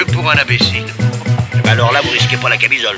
un imbécile. Alors là, vous risquez pas la camisole.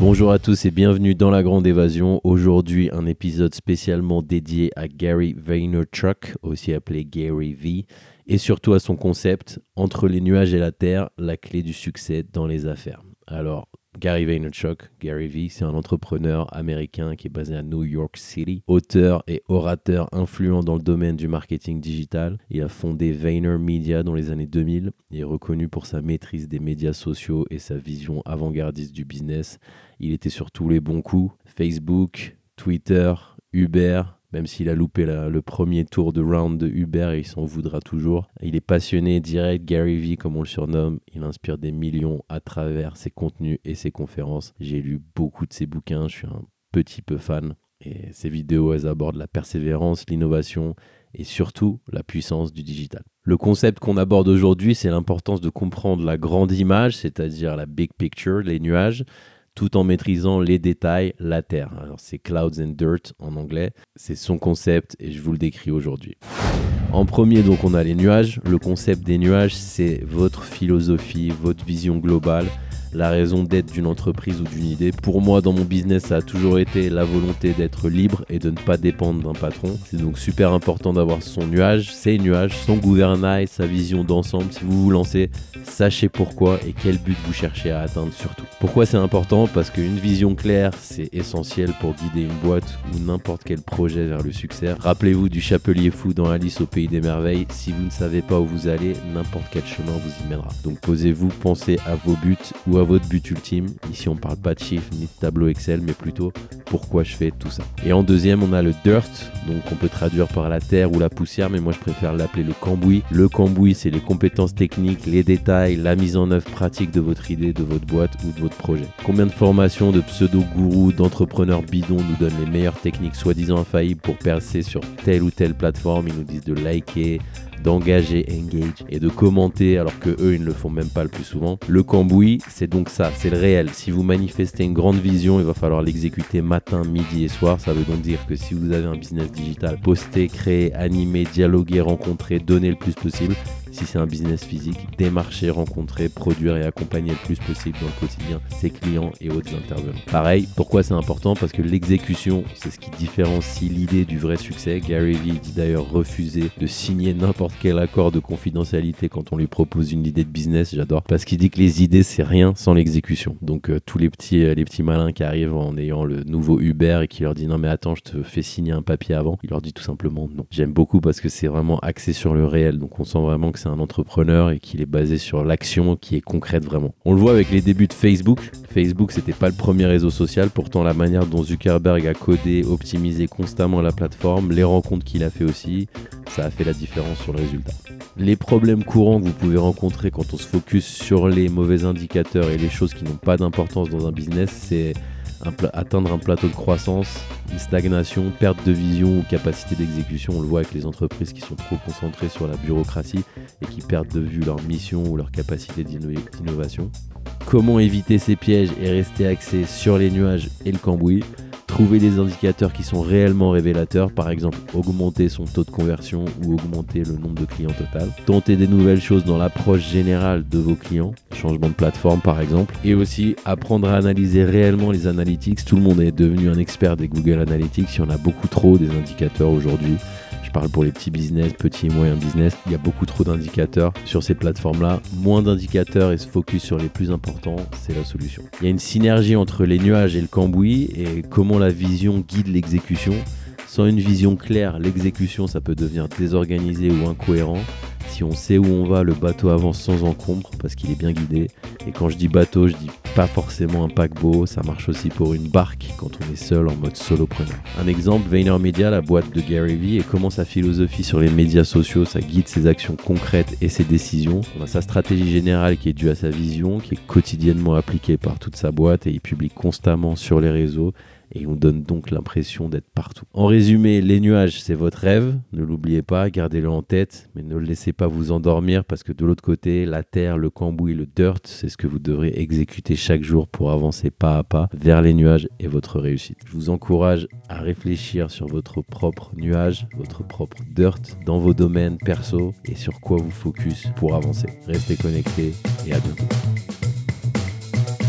Bonjour à tous et bienvenue dans la Grande Évasion. Aujourd'hui, un épisode spécialement dédié à Gary Vaynerchuk, aussi appelé Gary V, et surtout à son concept Entre les nuages et la terre, la clé du succès dans les affaires. Alors, Gary Vaynerchuk, Gary V, c'est un entrepreneur américain qui est basé à New York City, auteur et orateur influent dans le domaine du marketing digital. Il a fondé Vayner Media dans les années 2000 et est reconnu pour sa maîtrise des médias sociaux et sa vision avant-gardiste du business. Il était sur tous les bons coups, Facebook, Twitter, Uber, même s'il a loupé le premier tour de round de Uber et il s'en voudra toujours. Il est passionné, direct, Gary V comme on le surnomme. Il inspire des millions à travers ses contenus et ses conférences. J'ai lu beaucoup de ses bouquins, je suis un petit peu fan. Et ses vidéos, elles abordent la persévérance, l'innovation et surtout la puissance du digital. Le concept qu'on aborde aujourd'hui, c'est l'importance de comprendre la grande image, c'est-à-dire la big picture, les nuages, tout en maîtrisant les détails, la Terre. Alors c'est Clouds and Dirt en anglais, c'est son concept et je vous le décris aujourd'hui. En premier, donc, on a les nuages. Le concept des nuages, c'est votre philosophie, votre vision globale, la raison d'être d'une entreprise ou d'une idée. Pour moi, dans mon business, ça a toujours été la volonté d'être libre et de ne pas dépendre d'un patron. C'est donc super important d'avoir son nuage, ses nuages, son gouvernail, sa vision d'ensemble. Si vous vous lancez, sachez pourquoi et quel but vous cherchez à atteindre surtout. Pourquoi c'est important? Parce qu'une vision claire, c'est essentiel pour guider une boîte ou n'importe quel projet vers le succès. Rappelez-vous du chapelier fou dans Alice au pays des merveilles. Si vous ne savez pas où vous allez, n'importe quel chemin vous y mènera. Donc posez-vous, pensez à vos buts ou à votre but ultime. Ici, on parle pas de chiffres ni de tableau Excel, mais plutôt pourquoi je fais tout ça. Et en deuxième, on a le dirt, donc on peut traduire par la terre ou la poussière, mais moi je préfère l'appeler le cambouis. Le cambouis, c'est les compétences techniques, les détails, la mise en œuvre pratique de votre idée, de votre boîte ou de votre projet. Combien de formations de pseudo-gourous, d'entrepreneurs bidons nous donnent les meilleures techniques soi-disant infaillibles pour percer sur telle ou telle plateforme? Ils nous disent de liker, d'engager, engage et de commenter alors que eux ils ne le font même pas le plus souvent. Le cambouis, c'est donc ça, c'est le réel. Si vous manifestez une grande vision, il va falloir l'exécuter matin, midi et soir. Ça veut donc dire que si vous avez un business digital, poster, créer, animer, dialoguer, rencontrer, donner le plus possible. Si c'est un business physique, démarcher, rencontrer, produire et accompagner le plus possible dans le quotidien ses clients et autres intervenants. Pareil, pourquoi c'est important? Parce que l'exécution, c'est ce qui différencie l'idée du vrai succès. Gary Vee dit d'ailleurs refuser de signer n'importe quel accord de confidentialité quand on lui propose une idée de business, j'adore. Parce qu'il dit que les idées, c'est rien sans l'exécution. Donc euh, tous les petits, euh, les petits malins qui arrivent en ayant le nouveau Uber et qui leur dit non mais attends, je te fais signer un papier avant, il leur dit tout simplement non. J'aime beaucoup parce que c'est vraiment axé sur le réel. Donc on sent vraiment que c'est un entrepreneur et qu'il est basé sur l'action qui est concrète vraiment. On le voit avec les débuts de Facebook. Facebook, c'était pas le premier réseau social, pourtant la manière dont Zuckerberg a codé, optimisé constamment la plateforme, les rencontres qu'il a fait aussi, ça a fait la différence sur le résultat. Les problèmes courants que vous pouvez rencontrer quand on se focus sur les mauvais indicateurs et les choses qui n'ont pas d'importance dans un business, c'est atteindre un plateau de croissance, une stagnation, perte de vision ou capacité d'exécution. On le voit avec les entreprises qui sont trop concentrées sur la bureaucratie et qui perdent de vue leur mission ou leur capacité d'inno- d'innovation. Comment éviter ces pièges et rester axé sur les nuages et le cambouis? Trouver des indicateurs qui sont réellement révélateurs, par exemple augmenter son taux de conversion ou augmenter le nombre de clients total. Tenter des nouvelles choses dans l'approche générale de vos clients, changement de plateforme par exemple. Et aussi apprendre à analyser réellement les analytics. Tout le monde est devenu un expert des Google Analytics. Il y en a beaucoup trop des indicateurs aujourd'hui. Je parle pour les petits business, petits et moyens business. Il y a beaucoup trop d'indicateurs sur ces plateformes-là. Moins d'indicateurs et se focus sur les plus importants, c'est la solution. Il y a une synergie entre les nuages et le cambouis et comment la vision guide l'exécution. Sans une vision claire, l'exécution, ça peut devenir désorganisé ou incohérent. Si on sait où on va, le bateau avance sans encombre parce qu'il est bien guidé. Et quand je dis bateau, je dis pas forcément un paquebot, ça marche aussi pour une barque quand on est seul en mode solopreneur. Un exemple, VaynerMedia, la boîte de Gary Vee, et comment sa philosophie sur les médias sociaux, ça guide ses actions concrètes et ses décisions. On a sa stratégie générale qui est due à sa vision, qui est quotidiennement appliquée par toute sa boîte et il publie constamment sur les réseaux et on donne donc l'impression d'être partout. En résumé, les nuages, c'est votre rêve, ne l'oubliez pas, gardez-le en tête, mais ne le laissez pas vous endormir parce que de l'autre côté, la terre, le cambouis, le dirt, c'est ce que vous devrez exécuter chaque jour pour avancer pas à pas vers les nuages et votre réussite. Je vous encourage à réfléchir sur votre propre nuage, votre propre dirt dans vos domaines perso et sur quoi vous focus pour avancer. Restez connectés et à bientôt.